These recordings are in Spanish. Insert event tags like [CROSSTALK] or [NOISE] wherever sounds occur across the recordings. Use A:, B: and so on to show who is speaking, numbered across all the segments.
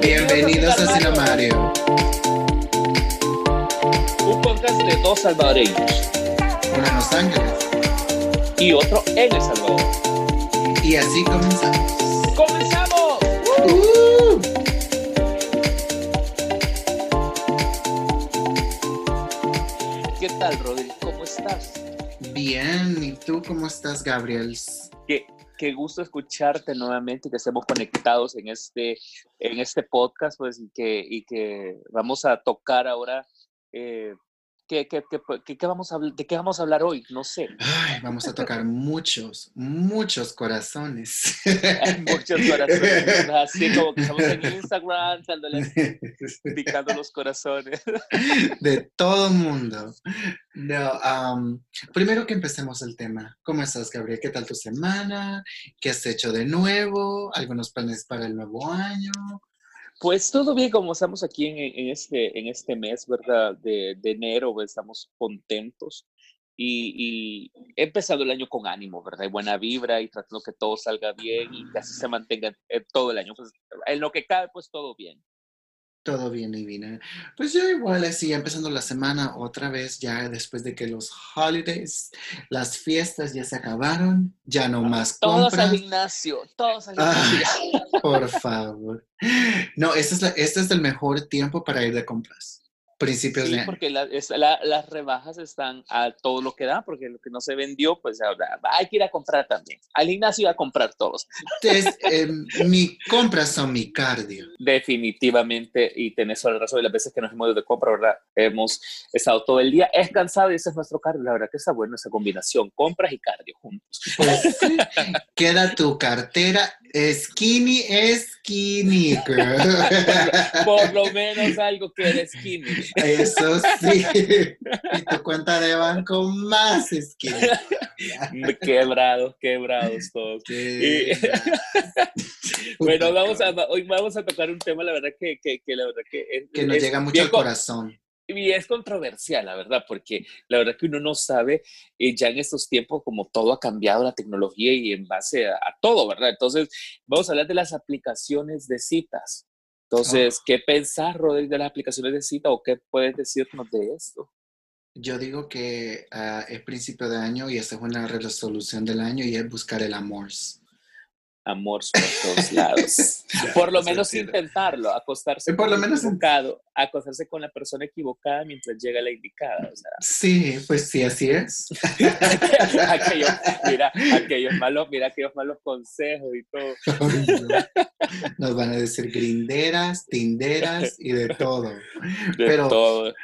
A: Bienvenidos a Cinemario.
B: Un podcast de dos salvadoreños
A: Uno en Los Ángeles.
B: y otro en El Salvador.
A: Y así comenzamos.
B: ¿Qué tal, Rodri? ¿Cómo estás?
A: Bien, ¿y tú cómo estás, Gabriel?
B: Qué, qué gusto escucharte nuevamente y que estemos conectados en este, en este podcast, pues, y que, y que vamos a tocar ahora. eh, ¿qué, qué, qué, qué- qué vamos a, ¿De qué vamos a hablar hoy? No sé.
A: Ay, vamos a tocar [LAUGHS] muchos, muchos corazones. [LAUGHS]
B: Muchos corazones, así como que estamos en Instagram, [LAUGHS] picando los corazones.
A: De todo mundo. No, am, primero que empecemos el tema. ¿Cómo estás, Gabriel? ¿Qué tal tu semana? ¿Qué has hecho de nuevo? ¿Algunos planes para el nuevo año?
B: Pues todo bien, como estamos aquí en, este, en este mes, ¿verdad? De, de enero, estamos contentos y, he empezado el año con ánimo, ¿verdad? Y buena vibra y tratando que todo salga bien y que así se mantenga eh, todo el año. Pues, en lo que cabe, pues todo bien.
A: Todo bien, Divina. Pues yo igual así, empezando la semana otra vez, ya después de que los holidays, las fiestas ya se acabaron, ya no más
B: Todos
A: compras.
B: al gimnasio, todos al
A: Ah.
B: gimnasio. [LAUGHS]
A: Por favor. No, este es, la- este es el mejor tiempo para ir de compras. Principios
B: Sí,
A: de año.
B: porque la- es- la- las rebajas están a todo lo que da, porque lo que no se vendió, pues ahora hay que ir a comprar también. Al gimnasio a comprar todos.
A: Entonces, em, mi compras son mi cardio.
B: Definitivamente, y tenés toda la razón, y las veces que nos hemos ido de compra, ¿verdad? Hemos estado todo el día, es cansado y ese es nuestro cardio. La verdad que está bueno esa combinación, compras y cardio juntos.
A: Pues queda tu cartera skinny, skinny, girl. [LAUGHS]
B: Por lo menos algo que eres skinny.
A: Eso sí. [LAUGHS] Y tu cuenta de banco más skinny.
B: Quebrados, quebrados todos. [LAUGHS] Bueno, vamos a, hoy vamos a tocar un tema, la verdad que, que, que la verdad que es,
A: Que nos
B: es
A: llega mucho al
B: co-
A: corazón.
B: Y es controversial, la verdad, porque la verdad que uno no sabe, eh, ya en estos tiempos, como todo ha cambiado la tecnología y en base a, a todo, ¿verdad? Entonces, vamos a hablar de las aplicaciones de citas. Entonces, ¿qué pensás, Rodri, de las aplicaciones de cita o qué puedes decirnos de esto?
A: Yo digo que ah, es principio de año y esa es una resolución del año y es buscar el amor.
B: Amor por todos lados. [LAUGHS] [LAUGHS] por lo menos intentarlo, acostarse
A: Eh, por
B: con
A: lo menos
B: equivocado, acostarse con la persona equivocada mientras llega la indicada. O sea,
A: Sí, pues sí, así es. [LAUGHS]
B: aquellos, mira, aquellos malos, mira aquellos malos consejos y todo.
A: Nos van a decir grinderas, tinderas y de todo.
B: De
A: Pero-
B: todo.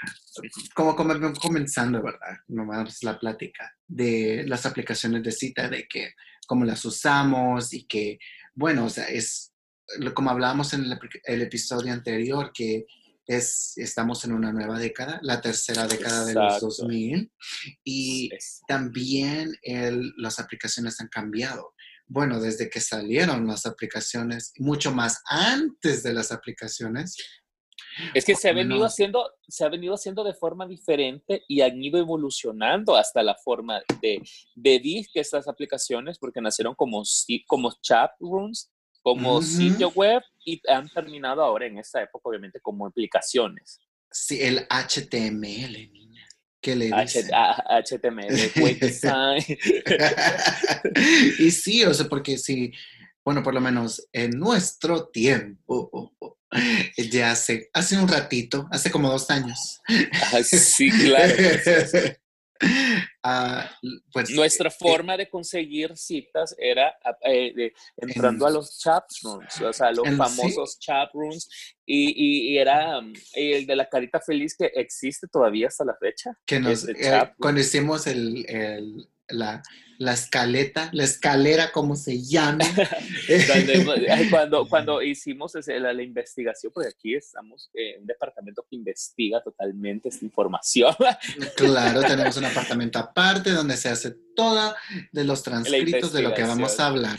A: Como, como comenzando, ¿verdad? Nomás la plática de las aplicaciones de cita, de que cómo las usamos y que, bueno, o sea, es como hablábamos en el, ep- el episodio anterior, que es, estamos en una nueva década, la tercera década de los
B: Exacto.
A: 2000, y también el- las aplicaciones han cambiado. Bueno, desde que salieron las aplicaciones, mucho más antes de las aplicaciones.
B: Es que se ha venido haciendo, se ha venido haciendo de forma diferente y han ido evolucionando hasta la forma de, de que estas aplicaciones, porque nacieron como, como chat rooms, como
A: Ujú.
B: sitio web y han terminado ahora en esta época, obviamente, como aplicaciones.
A: Sí, el HTML, niña. ¿Qué le
B: H-
A: dicen?
B: a- HTML, web [LAUGHS] design.
A: y sí, o sea, porque si, bueno, por lo menos en nuestro tiempo, oh, oh, ya hace, hace un ratito, hace como dos años.
B: Ah, sí, claro. [LAUGHS]
A: Ah, pues,
B: Nuestra forma de conseguir citas era eh, de- entrando
A: En-
B: a los chat rooms, o sea, los
A: en- sí.
B: famosos chat rooms, y, y- y era um, el de la carita feliz que existe todavía hasta la fecha.
A: que nos, eh, cuando hicimos el, el, la, la escaleta, la escalera, como se llama. [LAUGHS]
B: cuando, cuando hicimos la, la, investigación, porque aquí estamos en un departamento que investiga totalmente esta información. [LAUGHS]
A: Claro, tenemos un apartamento aparte donde se hace toda de los transcritos de lo que vamos a hablar.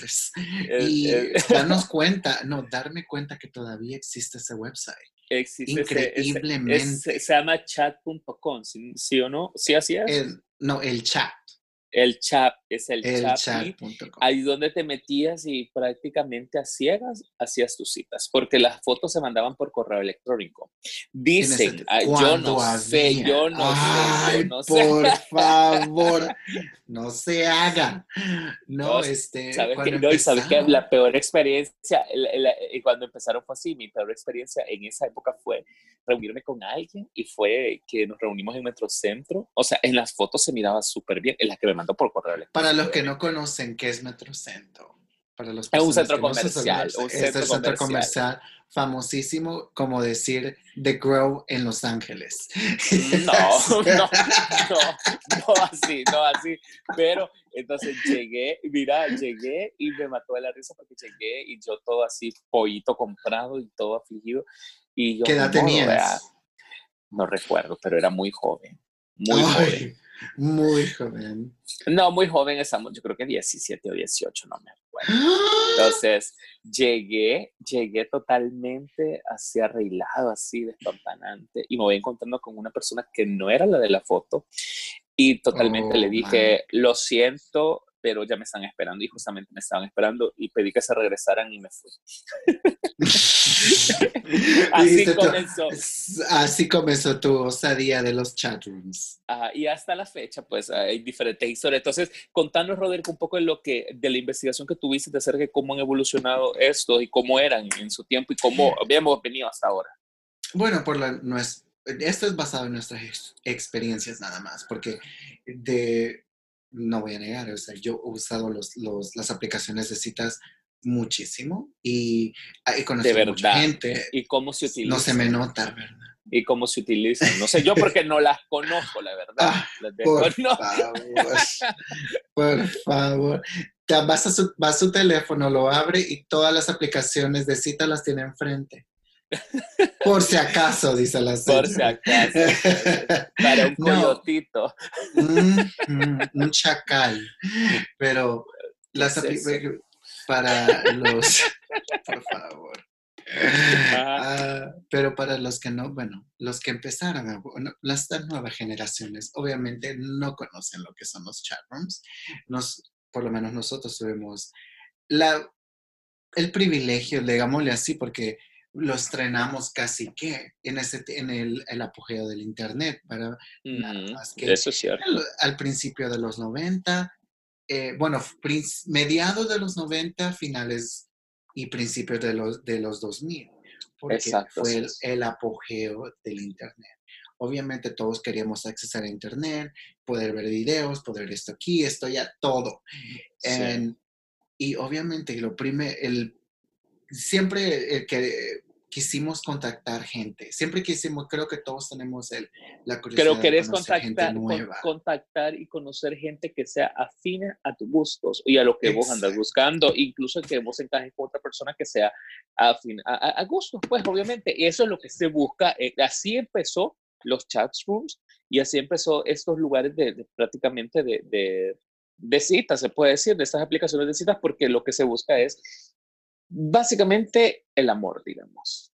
A: Y [LAUGHS] darnos cuenta, no, darme cuenta que todavía existe ese website.
B: Existe Increíblemente. se llama chat.com, ¿sí, o no? ¿Sí así es?
A: no, el chat.
B: El chat es el, chat. Ahí donde te metías y prácticamente a ciegas hacías tus citas, porque las fotos se mandaban por correo electrónico. Dicen, yo no sé, yo no sé, no
A: por [LAUGHS] favor, no se haga. No, este.
B: ¿Sabes que, no, y sabes que la peor experiencia, cuando empezaron fue así, mi peor experiencia en esa época fue reunirme con alguien y fue que nos reunimos en Metrocentro. O sea, en las fotos se miraba súper bien, en las que me mandó por correo electrónico.
A: Para los que no conocen qué es Metrocentro. Para los
B: es un centro comercial. un centro,
A: centro comercial famosísimo como decir The Grow en Los Ángeles. [LAUGHS]
B: No, no, no, no así, no así. Pero entonces llegué, mira, llegué y me mató de la risa porque llegué y yo todo así, pollito comprado y todo afligido. Y yo,
A: ¿Qué edad tenías?
B: No recuerdo, pero era muy joven. Muy joven.
A: Muy joven.
B: No, muy joven estamos, yo creo que 17 o 18, no me acuerdo. Entonces, llegué, llegué totalmente así arreglado, así despampanante, y me voy encontrando con una persona que no era la de la foto, y totalmente le oh, dije, lo siento, pero ya me están esperando y justamente me estaban esperando y pedí que se regresaran y me fui. [LAUGHS] [LAUGHS] así comenzó.
A: Así comenzó tu osadía de los chatrooms.
B: y hasta la fecha, pues hay diferentes historias. Entonces, contanos, Roderick, un poco de lo que, de la investigación que tuviste de acerca de cómo han evolucionado esto y cómo eran en su tiempo y cómo habíamos venido hasta ahora.
A: Bueno, por la, esto es basado en nuestras experiencias nada más, porque de no voy a negar, o sea, yo he usado los, los, las aplicaciones de citas muchísimo y he conocido mucha gente.
B: ¿Y cómo se utilizan?
A: No se me nota, ¿verdad?
B: ¿Y cómo se utilizan? No sé, yo porque no las conozco, la verdad. Ah, [LAUGHS]
A: por favor, por favor. Vas a, su, vas a su teléfono, lo abre y todas las aplicaciones de cita las tiene enfrente. Por si acaso, dice la
B: señora. Por si acaso. Para un [LAUGHS] coyotito.
A: un chacal. Pero las para los. [LAUGHS] Por favor. Ah, pero para los que no, bueno, los que empezaron, las nuevas generaciones, obviamente no conocen lo que son los chatrooms. Nos, por lo menos nosotros tuvimos la, el privilegio, digámosle así, porque lo estrenamos casi que en, ese, en el, el apogeo del Internet, para
B: que Eso es cierto.
A: Al, principio de los 90, eh, bueno, mediados de los 90, finales y principios de los, de los 2000, porque fue el, apogeo del Internet. Obviamente todos queríamos acceder a Internet, poder ver videos, poder ver esto aquí, esto ya, todo. y obviamente lo primer, el siempre eh, que quisimos contactar gente. Siempre quisimos, creo que todos tenemos el, la curiosidad
B: Pero querés de contactar, gente nueva. contactar y conocer gente que sea afina a tus gustos y a lo que vos andas buscando, incluso que vos encajes con otra persona que sea afín a, a, gustos, pues obviamente. Y eso es lo que se busca. Eh, así empezó los chat rooms y así empezó estos lugares de, prácticamente de, de, de citas, se puede decir, de estas aplicaciones de citas, porque lo que se busca es básicamente el amor, digamos.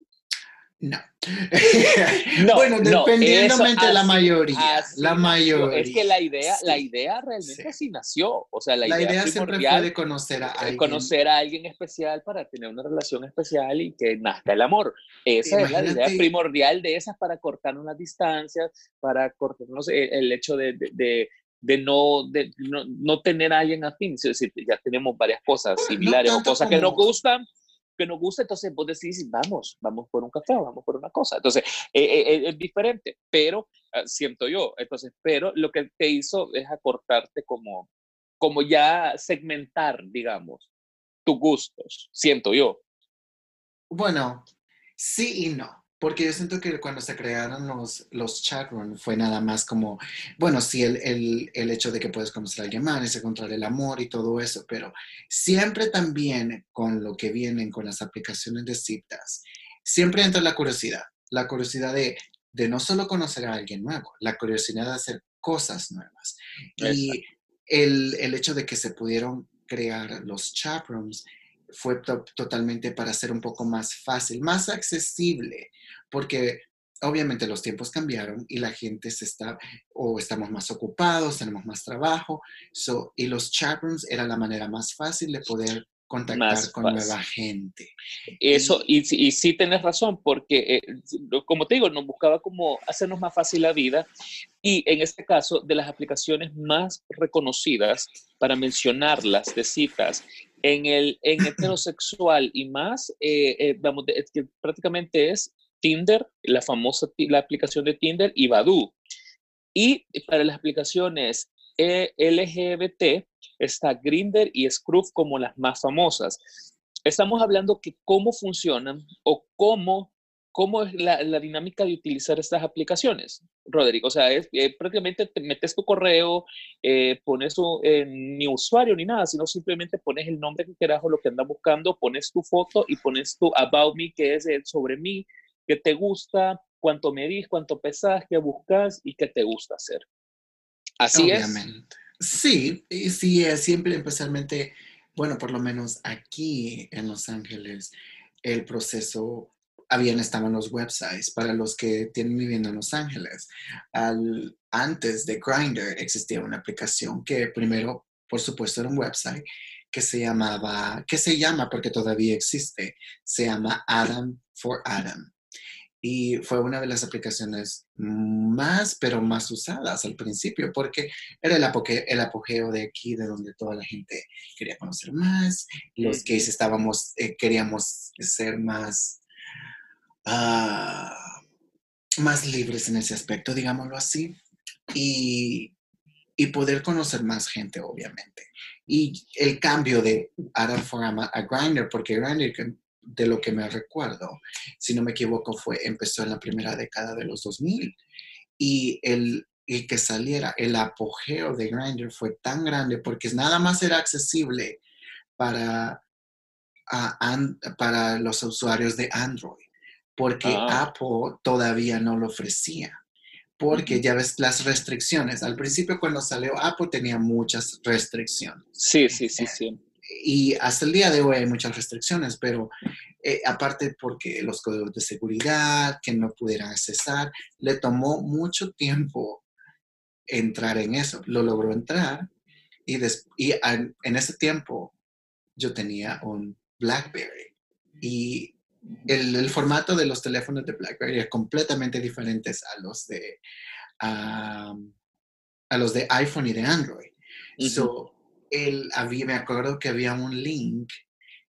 A: No. [LAUGHS] bueno, dependientemente de la mayoría. La mayoría.
B: Es que la idea, la idea realmente sí. nació. O sea, la,
A: la idea, siempre fue de conocer a alguien.
B: Conocer a alguien especial para tener una relación especial y que nazca el amor. Esa es la idea primordial de esas para cortar unas distancias, para cortarnos el, el hecho de, de, de no, de no, tener a alguien afín, es decir, ya tenemos varias cosas similares o cosas que nos gustan, que nos gusta, entonces vos decís, vamos, vamos por un café, vamos por una cosa. Entonces, eh, eh, eh, es diferente, pero ah, siento yo, entonces, pero lo que te hizo es acortarte como, como ya segmentar, digamos, tus gustos, siento yo.
A: Bueno, sí y no. Porque yo siento que cuando se crearon los, los chatrooms fue nada más como, bueno, sí, el, el, el, hecho de que puedes conocer a alguien más, encontrar el amor y todo eso, pero siempre también con lo que vienen con las aplicaciones de citas, siempre entra la curiosidad, la curiosidad de, de no solo conocer a alguien nuevo, la curiosidad de hacer cosas nuevas. Y el, el, hecho de que se pudieron crear los chatrooms fue totalmente para hacer un poco más fácil, más accesible, porque obviamente los tiempos cambiaron y la gente se está, o estamos más ocupados, tenemos más trabajo, y los chatrooms era la manera más fácil de poder contactar con nueva gente.
B: Eso, y, y, sí tienes razón, porque eh, como te digo, nos buscaba como hacernos más fácil la vida y en este caso de las aplicaciones más reconocidas, para mencionarlas de citas, en el en heterosexual y más, eh, eh, vamos, es que prácticamente es Tinder, la famosa la aplicación de Tinder y Badoo. Y para las aplicaciones LGBT está Grinder y Scruff como las más famosas. Estamos hablando que cómo funcionan o cómo ¿Cómo es la, dinámica de utilizar estas aplicaciones, Rodrigo? O sea, es, eh, prácticamente te metes tu correo, eh, pones ni usuario ni nada, sino simplemente pones el nombre que quieras o lo que andas buscando, pones tu foto y pones tu About Me, que es el sobre mí, qué te gusta, cuánto medís, cuánto pesas, qué buscas y qué te gusta hacer. Así
A: Obviamente. es. Sí, sí, siempre especialmente, bueno, por lo menos aquí en Los Ángeles, el proceso habían estaban los websites para los que tienen viviendo en Los Ángeles. Al, antes de Grindr existía una aplicación que primero, por supuesto, era un website que se llamaba, que se llama porque todavía existe, se llama Adam for Adam. Y fue una de las aplicaciones más, pero más usadas al principio, porque era el, el apogeo de aquí, de donde toda la gente quería conocer más, los gays estábamos, eh, queríamos ser más Ah, más libres en ese aspecto, digámoslo así, y, y, poder conocer más gente, obviamente. Y el cambio de Adam Forama a Grindr, porque Grindr, de lo que me recuerdo, si no me equivoco, fue, empezó en la primera década de los 2000, y el, el que saliera, el apogeo de Grindr fue tan grande porque nada más era accesible para, para los usuarios de Android porque ah. Apple todavía no lo ofrecía. Porque ya ves las restricciones. Al principio cuando salió Apple tenía muchas restricciones.
B: Sí, sí, sí, sí.
A: Y hasta el día de hoy hay muchas restricciones, pero eh, aparte porque los códigos de seguridad que no pudieran accesar, le tomó mucho tiempo entrar en eso. Lo logró entrar y, y en ese tiempo yo tenía un BlackBerry y el, formato de los teléfonos de BlackBerry es completamente diferente a los de, a los de iPhone y de Android. había, me acuerdo que había un link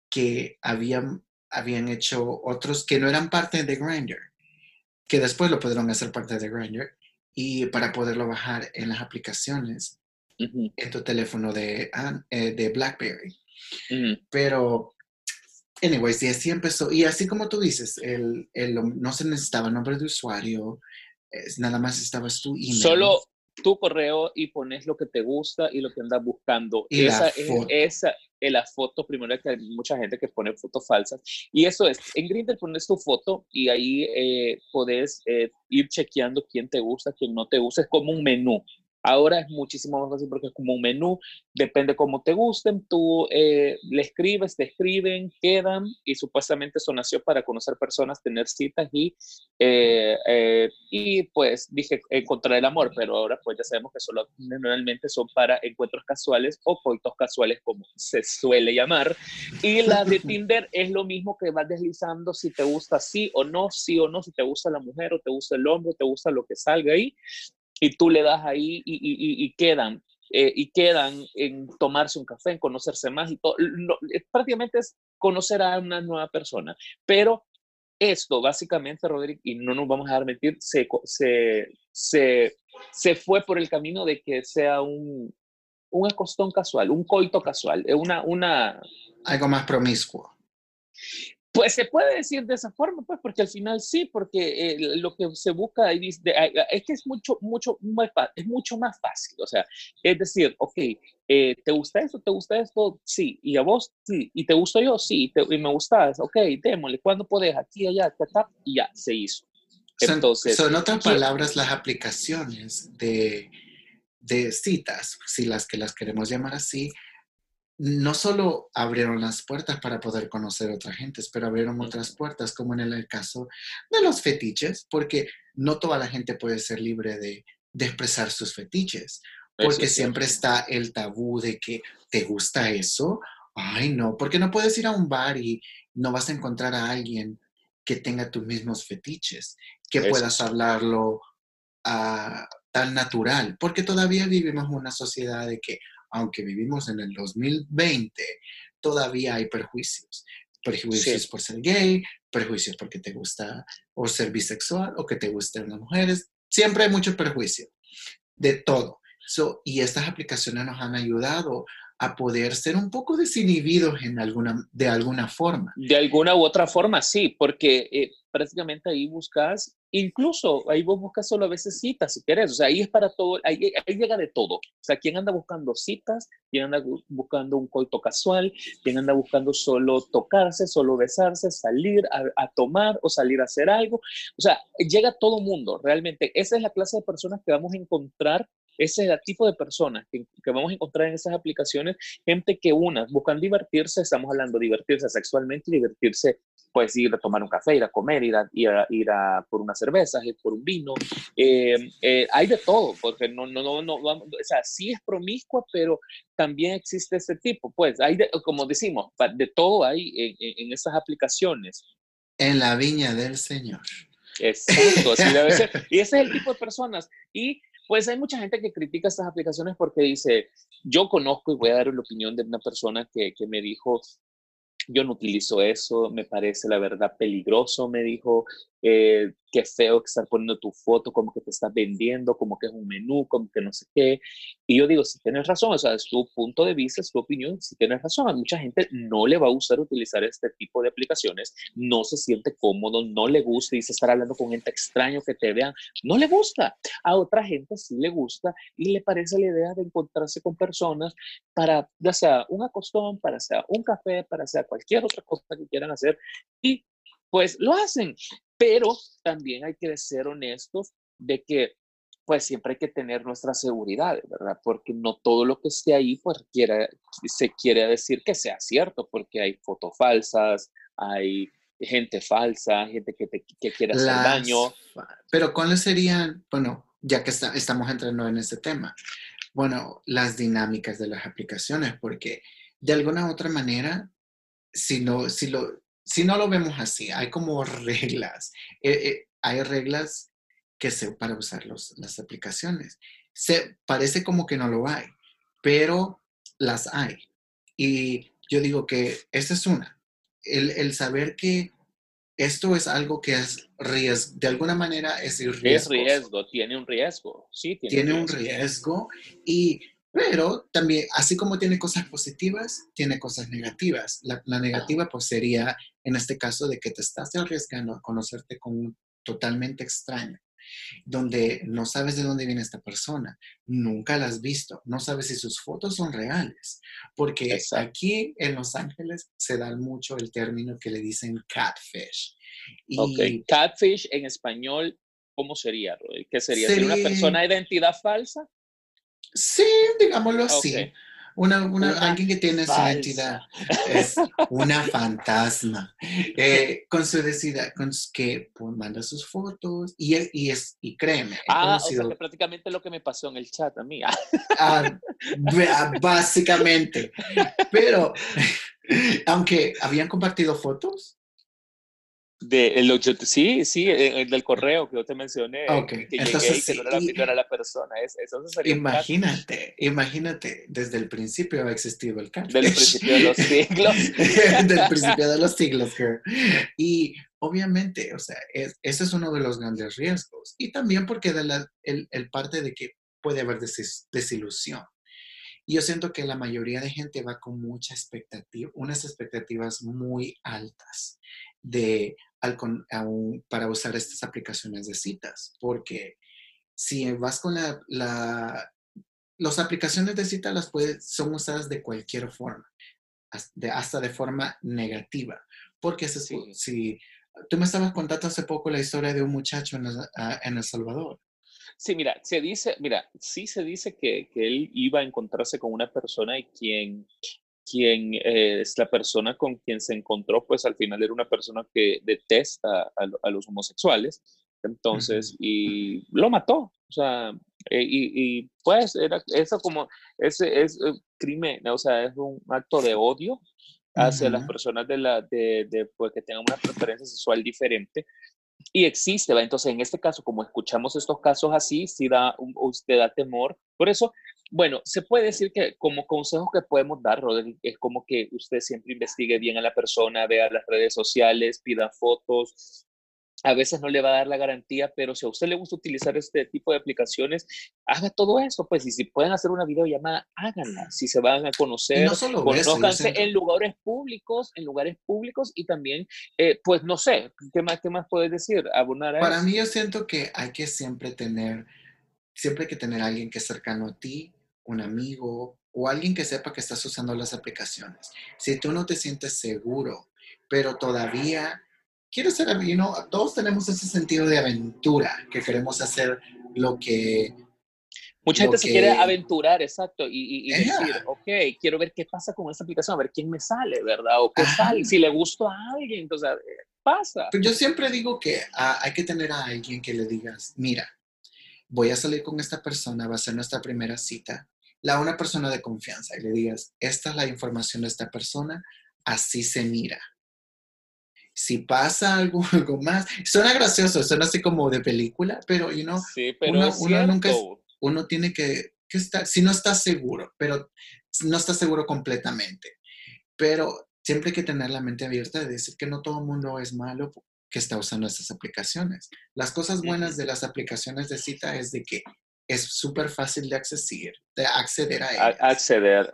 A: que habían, habían hecho otros que no eran parte de Grindr, que después lo pudieron hacer parte de Grindr, y para poderlo bajar en las aplicaciones en tu teléfono de, eh, de BlackBerry. Pero Anyways, y así empezó. Y así como tú dices, el, el, no se necesitaba nombre de usuario, nada más estabas tu email.
B: Solo tu correo y pones lo que te gusta y lo que andas buscando.
A: Y
B: esa
A: la
B: es esa, es la foto, primero que hay mucha gente que pone fotos falsas. Y eso es, en Grindr pones tu foto y ahí eh, puedes eh, ir chequeando quién te gusta, quién no te gusta. Es como un menú. Ahora es muchísimo más fácil porque es como un menú, depende cómo te gusten, tú eh, le escribes, te escriben, quedan y supuestamente eso nació para conocer personas, tener citas y, eh, eh, y pues dije encontrar el amor, pero ahora pues ya sabemos que solo normalmente son para encuentros casuales o coitos casuales como se suele llamar. Y la de [LAUGHS] Tinder es lo mismo que vas deslizando si te gusta sí o no, sí o no, si te gusta la mujer o te gusta el hombre, o te gusta lo que salga ahí y tú le das ahí y, quedan, eh, y quedan en tomarse un café, en conocerse más y todo. prácticamente es conocer a una nueva persona. Pero esto, básicamente, Roderick, y no nos vamos a dar mentir, se, se, se, fue por el camino de que sea un, un acostón casual, un coito casual, una, una...
A: Algo más promiscuo.
B: Pues se puede decir de esa forma, pues, porque al final sí, porque eh, lo que se busca es que es mucho, mucho, más, es mucho más fácil. O sea, es decir, ok, eh, ¿te gusta esto? ¿Te gusta esto? Sí. ¿Y a vos? Sí. ¿Y te gusto yo? Sí. ¿Y me gustas? Ok, démosle. ¿Cuándo podés? Aquí, allá, ta, y ya, se hizo.
A: Entonces, son, otras palabras las aplicaciones de, de citas, si las que las queremos llamar así, no solo abrieron las puertas para poder conocer a otras gentes, pero abrieron otras puertas, como en el caso de los fetiches, porque no toda la gente puede ser libre de, expresar sus fetiches, porque siempre está el tabú de que te gusta eso. Ay, no, porque no puedes ir a un bar y no vas a encontrar a alguien que tenga tus mismos fetiches, que puedas hablarlo ah, tan natural, porque todavía vivimos en una sociedad de que, aunque vivimos en el 2020, todavía hay perjuicios. Perjuicios por ser gay, perjuicios porque te gusta o ser bisexual o que te gusten las mujeres. Siempre hay mucho perjuicio de todo. y estas aplicaciones nos han ayudado a poder ser un poco desinhibidos en alguna, de alguna forma.
B: De alguna u otra forma, sí, porque eh, prácticamente ahí buscas, incluso ahí vos buscas solo a veces citas, si querés, o sea, ahí es para todo, ahí, llega de todo. O sea, ¿quién anda buscando citas? ¿Quién anda buscando un coito casual? ¿Quién anda buscando solo tocarse, solo besarse, salir a, a tomar o salir a hacer algo? O sea, llega todo mundo, realmente. Esa es la clase de personas que vamos a encontrar ese es el tipo de personas que, vamos a encontrar en esas aplicaciones, gente que unas buscan divertirse, estamos hablando de divertirse sexualmente, divertirse, pues ir a tomar un café, ir a comer, ir a, ir a, por una cerveza, ir por un vino, eh, eh, hay de todo, porque no, no, no, no, o sea, sí es promiscua, pero también existe ese tipo, pues hay, como decimos, de todo hay en, en esas aplicaciones.
A: En la viña del Señor.
B: Exacto, así debe ser. Y ese es el tipo de personas. Y pues hay mucha gente que critica estas aplicaciones porque dice, yo conozco y voy a dar la opinión de una persona que, que me dijo, yo no utilizo eso, me parece la verdad peligroso, me dijo, eh, qué feo que estar poniendo tu foto como que te estás vendiendo, como que es un menú, como que no sé qué. Y yo digo, si tienes razón, o sea, es tu punto de vista, es tu opinión, si tienes razón, a mucha gente no le va a gustar utilizar este tipo de aplicaciones, no se siente cómodo, no le gusta, dice estar hablando con gente extraño que te vean, no le gusta. A otra gente sí le gusta y le parece la idea de encontrarse con personas para, ya sea un acostón, para sea un café, para sea cualquier otra cosa que quieran hacer y pues lo hacen. Pero también hay que ser honestos de que pues siempre hay que tener nuestra seguridad, ¿verdad? Porque no todo lo que esté ahí pues se quiere decir que sea cierto, porque hay fotos falsas, hay gente falsa, gente que, te, que quiere hacer daño.
A: Pero ¿cuáles serían, bueno, ya que estamos entrando en este tema, bueno, las dinámicas de las aplicaciones, porque de alguna u otra manera, si, no, si, lo, si no lo vemos así, hay como reglas. Eh, eh, hay reglas que se para usar las aplicaciones. Se, parece como que no lo hay, pero las hay. Y yo digo que esa es una. El, saber que esto es algo que es riesgo, de alguna manera es riesgo.
B: Es riesgo, tiene un riesgo, sí.
A: Tiene, tiene un riesgo y pero también, así como tiene cosas positivas, tiene cosas negativas. La, negativa pues sería, en este caso, de que te estás arriesgando a conocerte con un totalmente extraño, donde no sabes de dónde viene esta persona, nunca la has visto, no sabes si sus fotos son reales, porque aquí en Los Ángeles se da mucho el término que le dicen catfish.
B: Y catfish en español, ¿cómo sería, ¿Qué sería? ¿Sería una persona de identidad falsa?
A: Sí, digámoslo así. Una, una, alguien que tiene su identidad es una fantasma. Eh, con su identidad, con que pues, manda sus fotos y, y, es, y créeme.
B: Ah, o sea, que prácticamente lo que me pasó en el chat a mí.
A: Ah, básicamente. Pero, [LAUGHS] aunque habían compartido fotos,
B: de, el, sí, sí, el, del correo que yo te mencioné. Que Entonces, que no era, la persona. Es, eso
A: sería imagínate, imagínate, desde el principio ha existido el cambio.
B: Desde el principio de los siglos.
A: desde el principio de los siglos. Y obviamente, o sea, ese es uno de los grandes riesgos. Y también porque de la, el, el parte de que puede haber desilusión. yo siento que la mayoría de gente va con mucha expectativa, unas expectativas muy altas de, para usar estas aplicaciones de citas, porque si vas con la, la las aplicaciones de citas las son usadas de cualquier forma, hasta de forma negativa, porque si, tú me estabas contando hace poco la historia de un muchacho en, en El Salvador.
B: Sí, mira, se dice, mira, sí se dice que, que él iba a encontrarse con una persona y quien, quien eh, es la persona con quien se encontró, pues al final era una persona que detesta a, los homosexuales. Entonces, y lo mató. O sea, eh, y, y, pues era eso como, ese es eh, crimen, o sea, es un acto de odio hacia las personas de la, de, de, pues, que tengan una preferencia sexual diferente y existe, ¿va? Entonces, en este caso, como escuchamos estos casos así, si da, usted da temor. Por eso, bueno, se puede decir que como consejo que podemos dar, Rodri, es como que usted siempre investigue bien a la persona, vea las redes sociales, pida fotos, a veces no le va a dar la garantía, pero si a usted le gusta utilizar este tipo de aplicaciones, haga todo eso, pues, y si pueden hacer una videollamada, háganla. Si se van a conocer, no solo conózcanse en lugares públicos, en lugares públicos y también, eh, pues, no sé, ¿qué más, qué más puedes decir? Abonar
A: Para mí yo siento que hay que siempre tener, siempre hay que tener a alguien que es cercano a ti, un amigo o alguien que sepa que estás usando las aplicaciones. Si tú no te sientes seguro, pero todavía quiero ser, you todos tenemos ese sentido de aventura, que queremos hacer lo que...
B: Mucha gente se quiere aventurar, exacto, y, decir, ok, quiero ver qué pasa con esta aplicación, a ver quién me sale, ¿verdad? O qué sale, si le gusta a alguien, entonces, pasa.
A: Pues yo siempre digo que ah, hay que tener a alguien que le digas, mira, voy a salir con esta persona, va a ser nuestra primera cita, la una persona de confianza, y le digas, esta es la información de esta persona, así se mira si pasa algo, [LAUGHS] algo más, suena gracioso, suena así como de película, pero, you know, uno, nunca, uno tiene que, estar, si no está seguro, pero no está seguro completamente, pero siempre hay que tener la mente abierta de decir que no todo el mundo es malo que está usando estas aplicaciones. Las cosas buenas de las aplicaciones de cita es de que es súper fácil de acceder, de acceder a ellas.
B: acceder.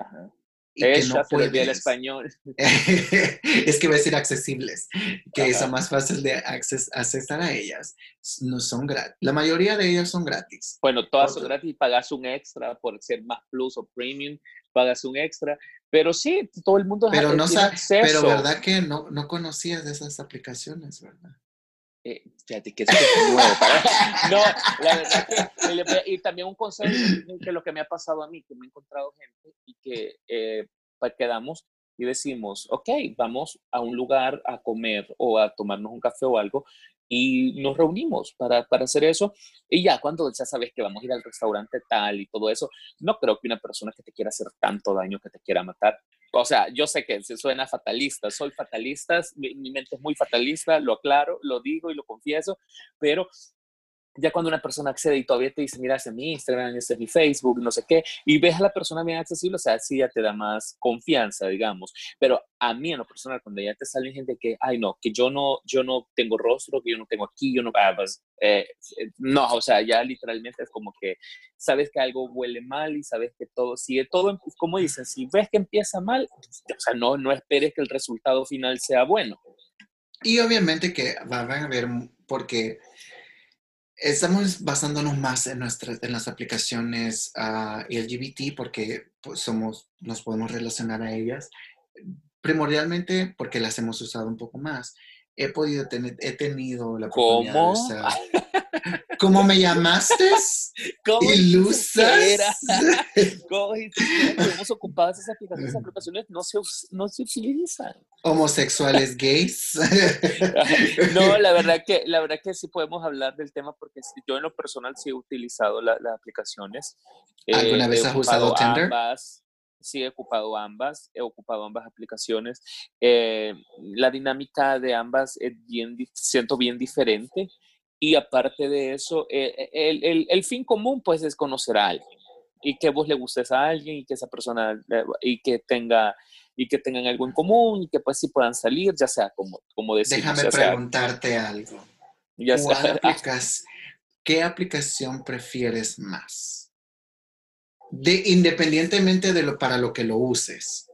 B: Y que no puede el español. [LAUGHS]
A: es que va a decir accesibles, que es más fácil de accesar a ellas. No son gratis. La mayoría de ellas son gratis.
B: Bueno, todas son gratis. Pagas un extra por ser más plus o premium, pagas un extra. Pero sí, todo el mundo
A: pero no tiene Pero verdad que no, no conocías de esas aplicaciones, ¿verdad?
B: Eh, fíjate que es nuevo. [LAUGHS] No, la verdad y también un consejo que lo que me ha pasado a mí, que me he encontrado gente y que eh, quedamos y decimos, ok, vamos a un lugar a comer o a tomarnos un café o algo y nos reunimos para, para, hacer eso. Y ya cuando ya sabes que vamos a ir al restaurante tal y todo eso, no creo que una persona que te quiera hacer tanto daño, que te quiera matar. O sea, yo sé que se suena fatalista, soy fatalista, mi, mi mente es muy fatalista, lo aclaro, lo digo y lo confieso, pero ya cuando una persona accede y todavía te dice, mira, este es mi Instagram, este es mi Facebook, no sé qué, y ves a la persona bien accesible, o sea, sí ya te da más confianza, digamos. Pero a mí en lo personal, cuando ya te sale gente que, ay, no, que yo no, yo no tengo rostro, que yo no tengo aquí, yo no, ah, pues, eh, no, o sea, ya literalmente es como que sabes que algo huele mal y sabes que todo sigue, todo, como dicen, si ves que empieza mal, o sea, no, no esperes que el resultado final sea bueno.
A: Y obviamente que van a ver, porque Estamos basándonos más en, nuestras, en las aplicaciones uh, LGBT porque pues, somos, nos podemos relacionar a ellas, primordialmente porque las hemos usado un poco más. He podido tener, he tenido la oportunidad
B: ¿Cómo?
A: de usar ¿Cómo me llamaste?
B: ¿Cómo ¿Ilusas? [LAUGHS] ¿Cómo hemos ocupado esas aplicaciones? Esas aplicaciones no se, no se utilizan.
A: ¿Homosexuales gays? [LAUGHS]
B: no, la verdad, que, la verdad que sí podemos hablar del tema porque yo en lo personal sí he utilizado las aplicaciones.
A: ¿Alguna vez has usado Tinder?
B: sí he ocupado ambas, he ocupado ambas aplicaciones. Eh, la dinámica de ambas es bien, siento bien diferente. Y aparte de eso, eh, eh, el, el, el, fin común pues es conocer a alguien y que vos le gustes a alguien y que esa persona eh, y que tenga y que tengan algo en común y que pues sí puedan salir, ya sea como, como
A: decimos. Déjame preguntarte algo. Ya sea, [LAUGHS] ¿Qué aplicación prefieres más? De, independientemente de lo para lo que lo uses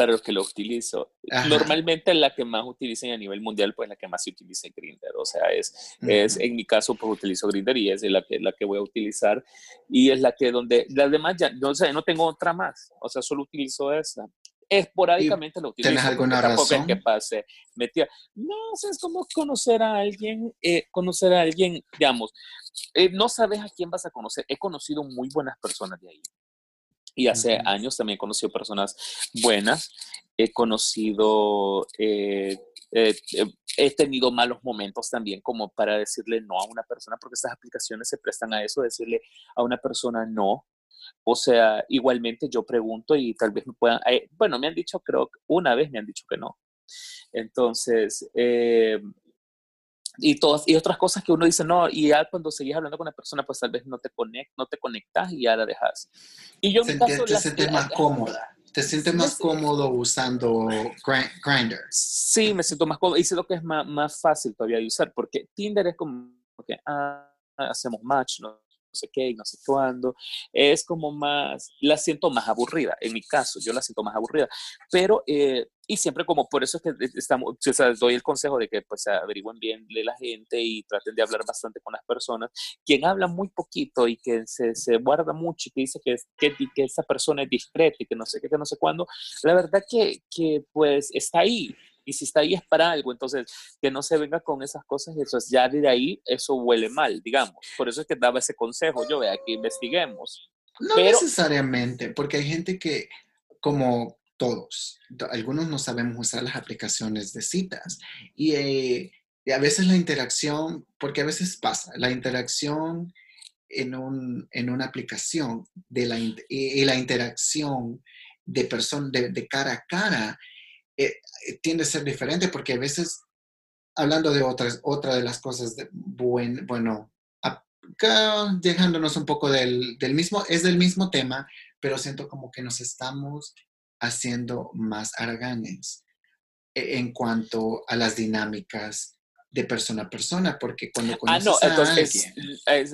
B: para los que lo utilizo. Normalmente la que más utilicen a nivel mundial, pues la que más se utiliza es Grindr. O sea, es, es en mi caso, pues utilizo Grindr y es la que, la que voy a utilizar. Y es la que donde, las demás ya, no, sé, no tengo otra más. O sea, solo utilizo esa. Esporádicamente lo utilizo.
A: ¿Tienes alguna razón?
B: que pase metida. No, o sea, es como conocer a alguien, eh, conocer a alguien, digamos, eh, no sabes a quién vas a conocer. He conocido muy buenas personas de ahí. Y hace años también he conocido personas buenas. He conocido, eh, eh, eh, he tenido malos momentos también como para decirle no a una persona, porque estas aplicaciones se prestan a eso, decirle a una persona no. O sea, igualmente yo pregunto y tal vez me puedan, bueno, me han dicho, creo que una vez me han dicho que no. Entonces, y, todas, y otras cosas que uno dice, no, y ya cuando seguís hablando con la persona, pues tal vez no te, conect, no te conectas y ya la dejas. Y yo
A: en mi caso... Te sientes más cómoda. ¿Te sientes más cómodo usando Grindr?
B: Sí, me siento más cómodo. Y siento que es más, más fácil todavía de usar, porque Tinder es como que ah, hacemos match, ¿no? no sé qué y no sé cuándo. Es como más, la siento más aburrida, en mi caso, yo la siento más aburrida. Pero, eh, y siempre como por eso es que estamos, o sea, doy el consejo de que pues averigüen bien de la gente y traten de hablar bastante con las personas. Quien habla muy poquito y que se, se guarda mucho y que dice que, que, que esa persona es discreta y que no sé qué, que no sé cuándo, la verdad que, que pues está ahí y si está ahí es para algo, entonces que no se venga con esas cosas, eso es ya de ahí, eso huele mal, digamos. Por eso es que daba ese consejo, yo vea que investiguemos.
A: No necesariamente, porque hay gente que, como todos, algunos no sabemos usar las aplicaciones de citas y, eh, y a veces la interacción, porque a veces pasa, la interacción en, un, en una aplicación de la, y, la interacción de, persona, de, de cara a cara eh, eh, tiende a ser diferente porque a veces, hablando de otras, otra de las cosas, de buen, bueno, acá dejándonos un poco del, del, mismo, es del mismo tema, pero siento como que nos estamos haciendo más arganes eh, en cuanto a las dinámicas de persona a persona, porque cuando
B: conoces ah, no, entonces,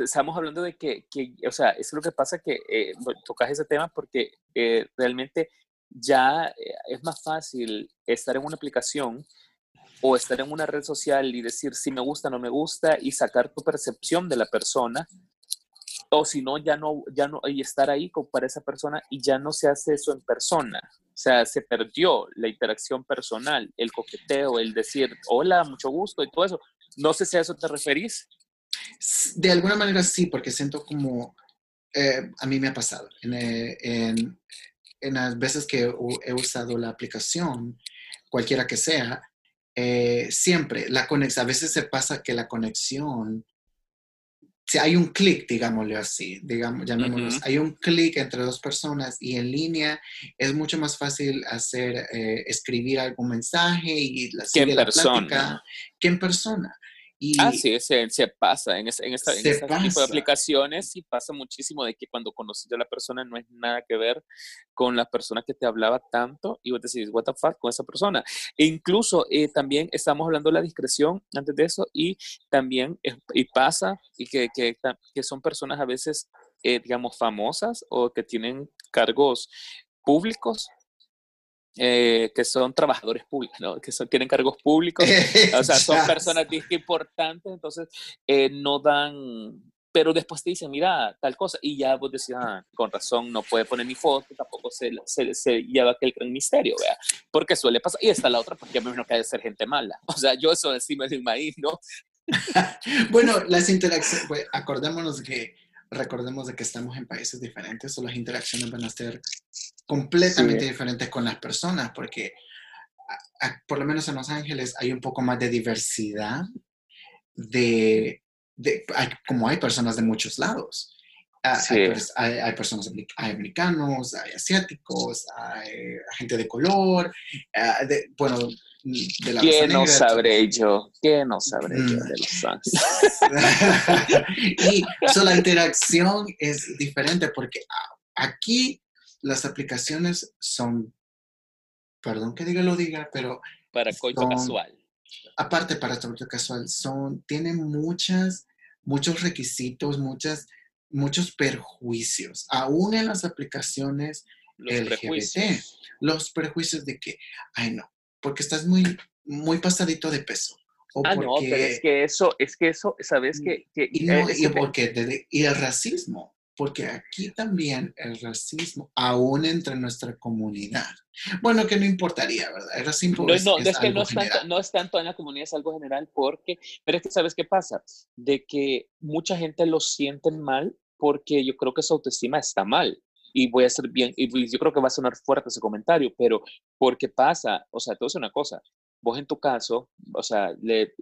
B: estamos hablando de que, que, o sea, es lo que pasa que tocas ese tema porque realmente ya eh, es más fácil estar en una aplicación o estar en una red social y decir si me gusta o no me gusta y sacar tu percepción de la persona o si no ya no ya no y estar ahí para esa persona y ya no se hace eso en persona. O sea se perdió la interacción personal el coqueteo el decir hola mucho gusto y todo eso. No sé si a eso te referís
A: de alguna manera sí porque siento como eh, a mí me ha pasado. En, en, en las veces que he usado la aplicación, cualquiera que sea, eh, siempre la conexión, a veces se pasa que la conexión, si hay un clic, digámoslo así, digamos, hay un clic entre dos personas y en línea es mucho más fácil hacer, eh, escribir algún mensaje y la,
B: sigue la plática
A: que en persona.
B: Y ah, sí, se, se pasa. En, esta, en este tipo de aplicaciones sí pasa muchísimo de que cuando conoces a la persona no es nada que ver con la persona que te hablaba tanto y vos decís, what the fuck, con esa persona. E incluso eh, también estamos hablando de la discreción antes de eso y también y pasa y que, que, que son personas a veces, eh, digamos, famosas o que tienen cargos públicos eh, que son trabajadores públicos, ¿no? que son, tienen cargos públicos, [LAUGHS] o sea, son personas importantes, entonces eh, no dan, pero después te dicen, mira, tal cosa, y ya vos decís, ah, con razón, no puede poner mi foto, tampoco se, se, se lleva aquel gran misterio, vea, porque suele pasar, y está la otra, porque a mí no cae ser gente mala, [LAUGHS] o sea, yo eso encima del maíz, ¿no?
A: bueno, las interacciones, pues, acordémonos que recordemos de que estamos en países diferentes o las interacciones van a ser completamente diferentes con las personas, porque por lo menos en Los Ángeles hay un poco más de diversidad de, como hay personas de muchos lados. Ah, hay, personas, hay americanos, hay asiáticos, hay gente de color, ah, bueno,
B: ¿Qué no sabré yo? ¿Qué no sabré yo de los fans? [LAUGHS]
A: y la interacción es diferente porque aquí las aplicaciones son, perdón que diga lo diga, pero...
B: Para coito casual.
A: Aparte para coito casual, son, tienen muchas, muchos requisitos, muchas muchos perjuicios, aún en las aplicaciones los LGBT. Los prejuicios de que, ay no, porque estás muy, muy pasadito de peso.
B: ah, no, pero es que eso, es que eso, ¿sabes qué? Que,
A: y, no, y, porque, y el racismo, porque aquí también el racismo, aún entre nuestra comunidad. Bueno, que no importaría, ¿verdad? El racismo
B: no, es, no, es, que no es, tanto, no es, tanto, en la comunidad, es algo general, porque, pero es que ¿sabes qué pasa? De que mucha gente lo siente mal porque yo creo que su autoestima está mal. Y voy a ser bien, y yo creo que va a sonar fuerte ese comentario, pero porque pasa, o sea, a decir una cosa, vos en tu caso, o sea, le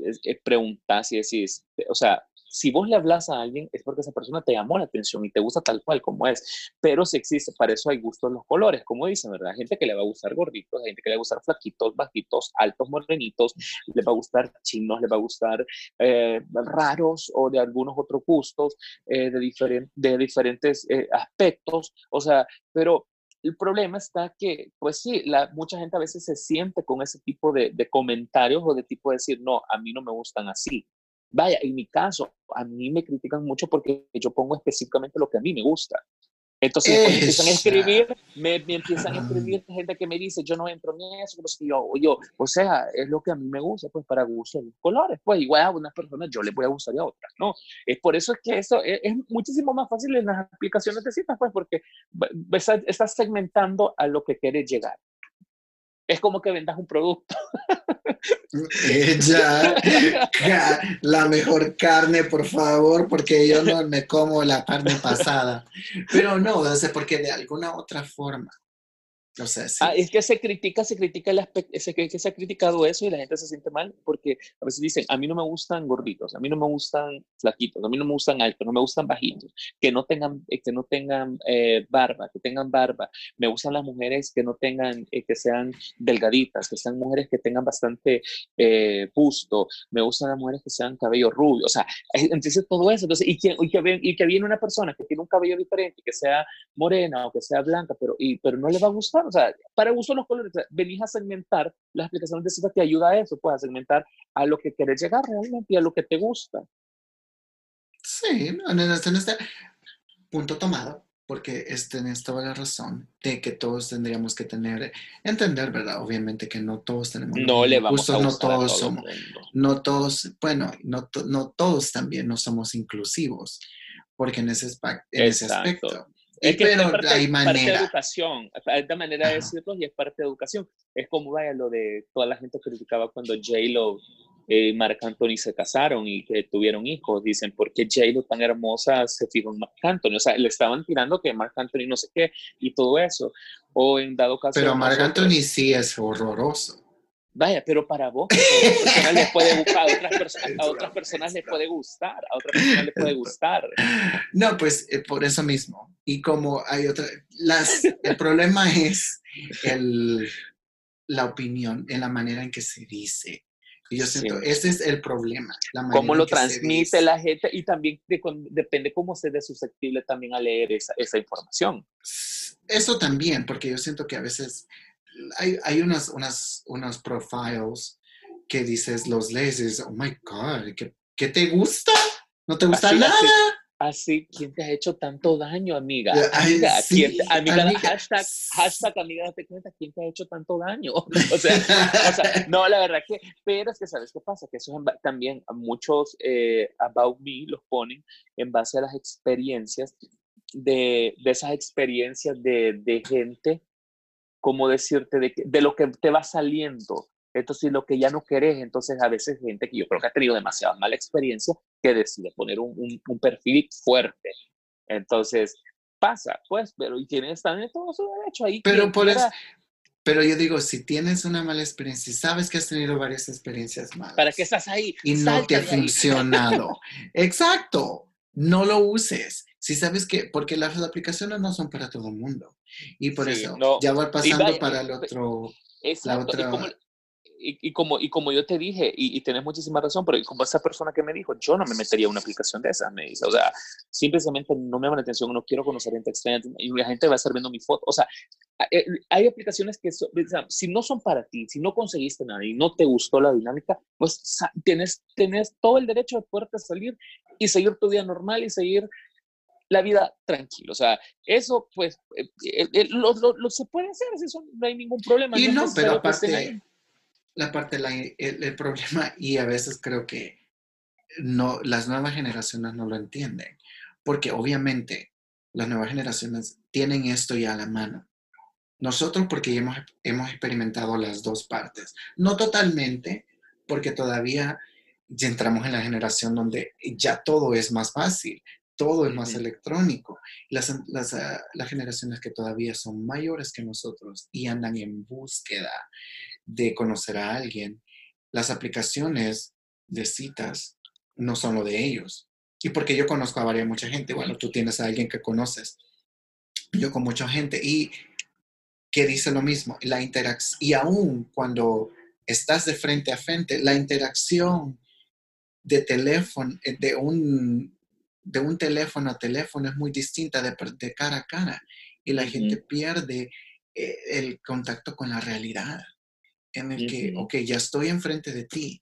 B: preguntas y decís, o sea, si vos le hablas a alguien es porque esa persona te llamó la atención y te gusta tal cual como es. Pero si existe, para eso hay gustos los colores, como dicen, ¿verdad? Gente que le va a gustar gorditos, gente que le va a gustar flaquitos, bajitos, altos, morenitos, le va a gustar chinos, le va a gustar eh, raros o de algunos otros gustos eh, de, de diferentes eh, aspectos. O sea, pero el problema está que, pues sí, la, mucha gente a veces se siente con ese tipo de, de, comentarios o de tipo de decir, no, a mí no me gustan así. Vaya, en mi caso, a mí me critican mucho porque yo pongo específicamente lo que a mí me gusta. Entonces me empiezan a escribir, me, empiezan a escribir gente que me dice, yo no entro en eso, pues, yo, yo, o sea, es lo que a mí me gusta, pues para gusto los colores, pues igual a unas personas yo les voy a gustar y a otras, ¿no? Es por eso es que eso es, es muchísimo más fácil en las aplicaciones de citas, pues porque estás segmentando a lo que quieres llegar es como que vendas un producto. [LAUGHS]
A: Ella, la mejor carne, por favor, porque yo no me como la carne pasada. Pero no, porque de alguna otra forma
B: Ah, es que se critica, se critica el aspecto, se, que se ha criticado eso y la gente se siente mal porque a veces dicen, a mí no me gustan gorditos, a mí no me gustan flaquitos, a mí no me gustan altos, no me gustan bajitos, que no tengan, eh, que no tengan eh, barba, que tengan barba. Me gustan las mujeres que no tengan, eh, que sean delgaditas, que sean mujeres que tengan bastante busto. Me gustan las mujeres que sean cabello rubio. O sea, entonces todo eso. Entonces, y que, y que, y que viene una persona que tiene un cabello diferente, que sea morena o que sea blanca, pero, y, pero no le va a gustar o sea, para uso los colores, venís a segmentar, las aplicaciones de cifras te ayuda a eso, puedes segmentar a lo que quieres llegar realmente y a lo que te gusta.
A: Sí, en este, en este punto tomado, porque este, tenés toda la razón de que todos tendríamos que tener, entender, ¿verdad? Obviamente que no todos tenemos
B: no le vamos a
A: no todos somos, no todos, bueno, no, no todos también no somos inclusivos, porque en ese, en ese aspecto
B: es que es parte, hay manera. parte de educación, es de manera de decirlo y es parte de educación. Es como vaya lo de toda la gente criticaba cuando J-Lo y Marc Anthony se casaron y que tuvieron hijos. Dicen, ¿por qué J-Lo tan hermosa se fijó en Marc Anthony? O sea, le estaban tirando que Marc Anthony no sé qué y todo eso. O en dado caso.
A: Pero Marc Anthony sí es horroroso.
B: Vaya, pero para vos, a, les puede gustar, [LAUGHS] a, otras personas, a otras personas les puede gustar, a otras personas les puede gustar.
A: No, pues eh, por eso mismo. Y como hay otra, las, el problema es el, la opinión, en la manera en que se dice. Y yo siento, ese es el problema.
B: La cómo lo transmite la gente y también depende cómo se de susceptible también a leer esa, esa información.
A: Eso también, porque yo siento que a veces hay, hay unas, unas, unos profiles que dices, los lees y dices, oh my God, ¿qué, qué te gusta? ¿No te gusta nada?
B: Así, ¿quién te ha hecho tanto daño, amiga? Amiga, ¿quién amiga, hashtag, hashtag, amiga, date cuenta, ¿quién te ha hecho tanto daño? [LAUGHS] O sea, o sea, [LAUGHS] no, la verdad que, pero es que, ¿sabes qué pasa? Que eso también a muchos eh, About Me los ponen en base a las experiencias de, de esas experiencias de, de gente cómo decirte de, de lo que te va saliendo. Entonces, lo que ya no querés, entonces a veces gente que yo creo que ha tenido demasiada mala experiencia que decide poner un, un, perfil fuerte. Entonces, pasa, pues, pero y tienes también todo su derecho ahí.
A: Pero por eso, pero yo digo, si tienes una mala experiencia, y sabes que has tenido varias experiencias malas.
B: ¿Para qué estás ahí?
A: Y no te ha funcionado. [LAUGHS] Exacto. No lo uses. Si sabes que, porque las aplicaciones no son para todo el mundo. Y por eso, ya voy pasando para el otro.
B: Exacto. Y, como, y, como, yo te dije, y, y tenés muchísima razón, pero como esa persona que me dijo, yo no me metería en una aplicación de esas, me dice, o sea, simplemente no me llama la atención, no quiero conocer gente extraña, y la gente va a estar viendo mi foto, o sea, eh, hay aplicaciones que, si no son para ti, si no conseguiste nada y no te gustó la dinámica, pues tienes, tienes todo el derecho de poderte salir y seguir tu vida normal y seguir la vida tranquilo. O sea, eso pues eh, lo, lo, se puede hacer, eso no hay ningún problema.
A: Y no, pero aparte, la parte, la, el, el, problema, y a veces creo que no, las nuevas generaciones no lo entienden, porque obviamente las nuevas generaciones tienen esto ya a la mano. Nosotros porque hemos, hemos experimentado las dos partes, no totalmente, porque todavía ya entramos en la generación donde ya todo es más fácil, todo es más electrónico. Las, las, ah, las, generaciones que todavía son mayores que nosotros y andan en búsqueda de conocer a alguien, las aplicaciones de citas no son lo de ellos. Y porque yo conozco a varias, mucha gente, bueno, tú tienes a alguien que conoces, yo con mucha gente, y que dice lo mismo, la interacción, y aún cuando estás de frente a frente, la interacción de teléfono, eh, de un, de un teléfono a teléfono es muy distinta de, de cara a cara, y la gente pierde eh, el contacto con la realidad, en el que, ok, ya estoy enfrente de ti,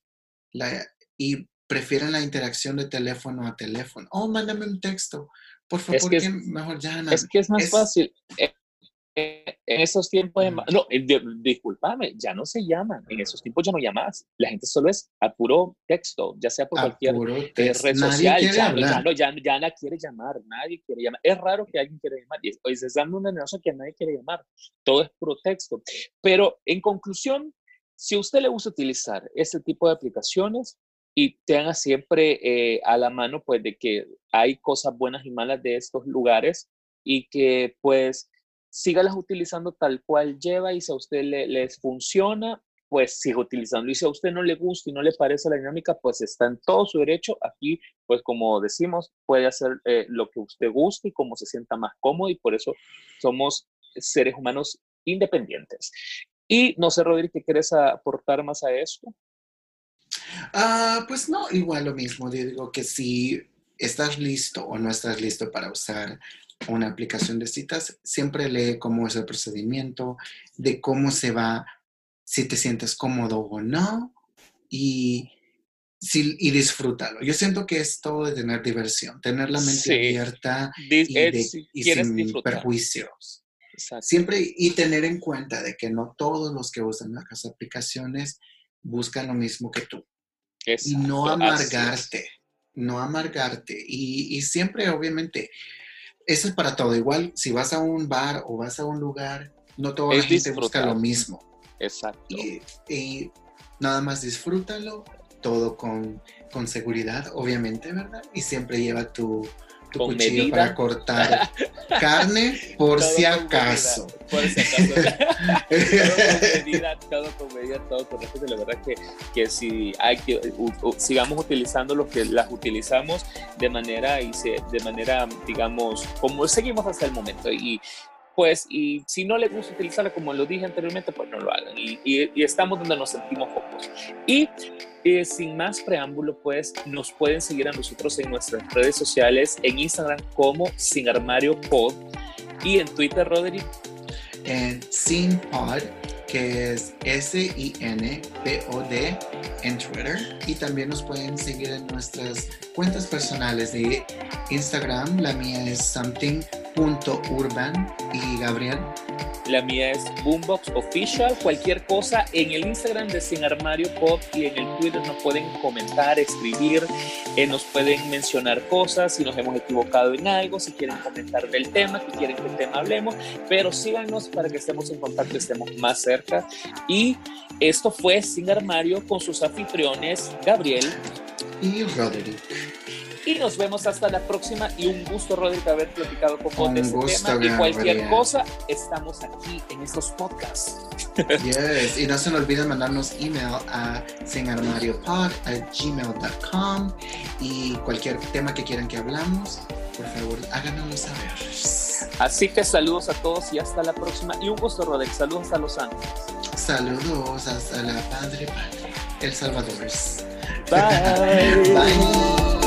A: la, y prefieren la interacción de teléfono a teléfono. Oh, mándame un texto. Por favor, que, mejor llama.
B: Es que es más fácil. Eh, eh, en esos tiempos, no, eh, discúlpame, ya no se llaman. En esos tiempos ya no llamas. La gente solo es a puro texto, ya sea por cualquier red social. Ya, ya, ya, nadie quiere llamar, nadie quiere llamar. Es raro que alguien quiera llamar. Hoy se está dando una negocio que nadie quiere llamar. Todo es puro texto. Pero en conclusión, si a usted le gusta utilizar este tipo de aplicaciones, y tenga siempre eh, a la mano pues de que hay cosas buenas y malas de estos lugares y que pues sígalas utilizando tal cual lleva y si a usted le, les funciona, pues siga utilizando. Y si a usted no le gusta y no le parece la dinámica, pues está en todo su derecho. Aquí, pues como decimos, puede hacer eh, lo que usted guste y como se sienta más cómodo y por eso somos seres humanos independientes. Y no sé, Rodríguez, ¿qué quieres aportar más a esto?
A: Ah, pues no, igual lo mismo. Digo que si estás listo o no estás listo para usar una aplicación de citas, siempre lee cómo es el procedimiento, de cómo se va, si te sientes cómodo o no, y, si, y disfrútalo. Yo siento que es todo de tener diversión, tener la mente abierta y, sin perjuicios. Siempre y tener en cuenta de que no todos los que usan las aplicaciones buscan lo mismo que tú. y no amargarte, no amargarte. Y, siempre, obviamente, eso es para todo. Igual, si vas a un bar o vas a un lugar, no toda la gente busca lo mismo.
B: Exacto.
A: Y, nada más disfrútalo, todo con, con seguridad, obviamente, ¿verdad? Y siempre lleva tu, tu con cuchillo para cortar [LAUGHS] carne por si acaso. por si acaso.
B: todo con medida, todo con medida, todo con respeto. La verdad que, que si hay que sigamos utilizando lo que las utilizamos de manera y se, de manera digamos como seguimos hasta el momento y pues, y si no les gusta utilizarla como lo dije anteriormente, pues no lo hagan. Y, estamos donde nos sentimos cómodos. Y eh, sin más preámbulo, pues nos pueden seguir a nosotros en nuestras redes sociales, en Instagram como Sin Armario Pod y en Twitter, Roderick.
A: En Sin Pod, que es S-I-N-P-O-D en Twitter. Y también nos pueden seguir en nuestras cuentas personales de Instagram. La mía es something.urban y Gabriel.
B: La mía es Boombox Official. Cualquier cosa en el Instagram de Sin Armario Pop y en el Twitter nos pueden comentar, escribir, eh, nos pueden mencionar cosas, si nos hemos equivocado en algo, si quieren comentar del tema, si quieren que el tema hablemos, pero síganos para que estemos en contacto, estemos más cerca. Y esto fue Sin Armario con sus anfitriones Gabriel
A: y Roderick.
B: Y nos vemos hasta la próxima. Y un gusto, Rodrigo, haber platicado con vos de este tema. Y cualquier cosa, estamos aquí en estos podcasts.
A: Yes. Y no se nos olviden mandarnos email a sinarmariopod.gmail.com y cualquier tema que quieran que hablamos, por favor, háganoslo saber.
B: Así que saludos a todos y hasta la próxima. Y un gusto, Roderick. Saludos a Los Ángeles.
A: Saludos hasta la Padre Padre, El Salvador.
B: Bye. [LAUGHS]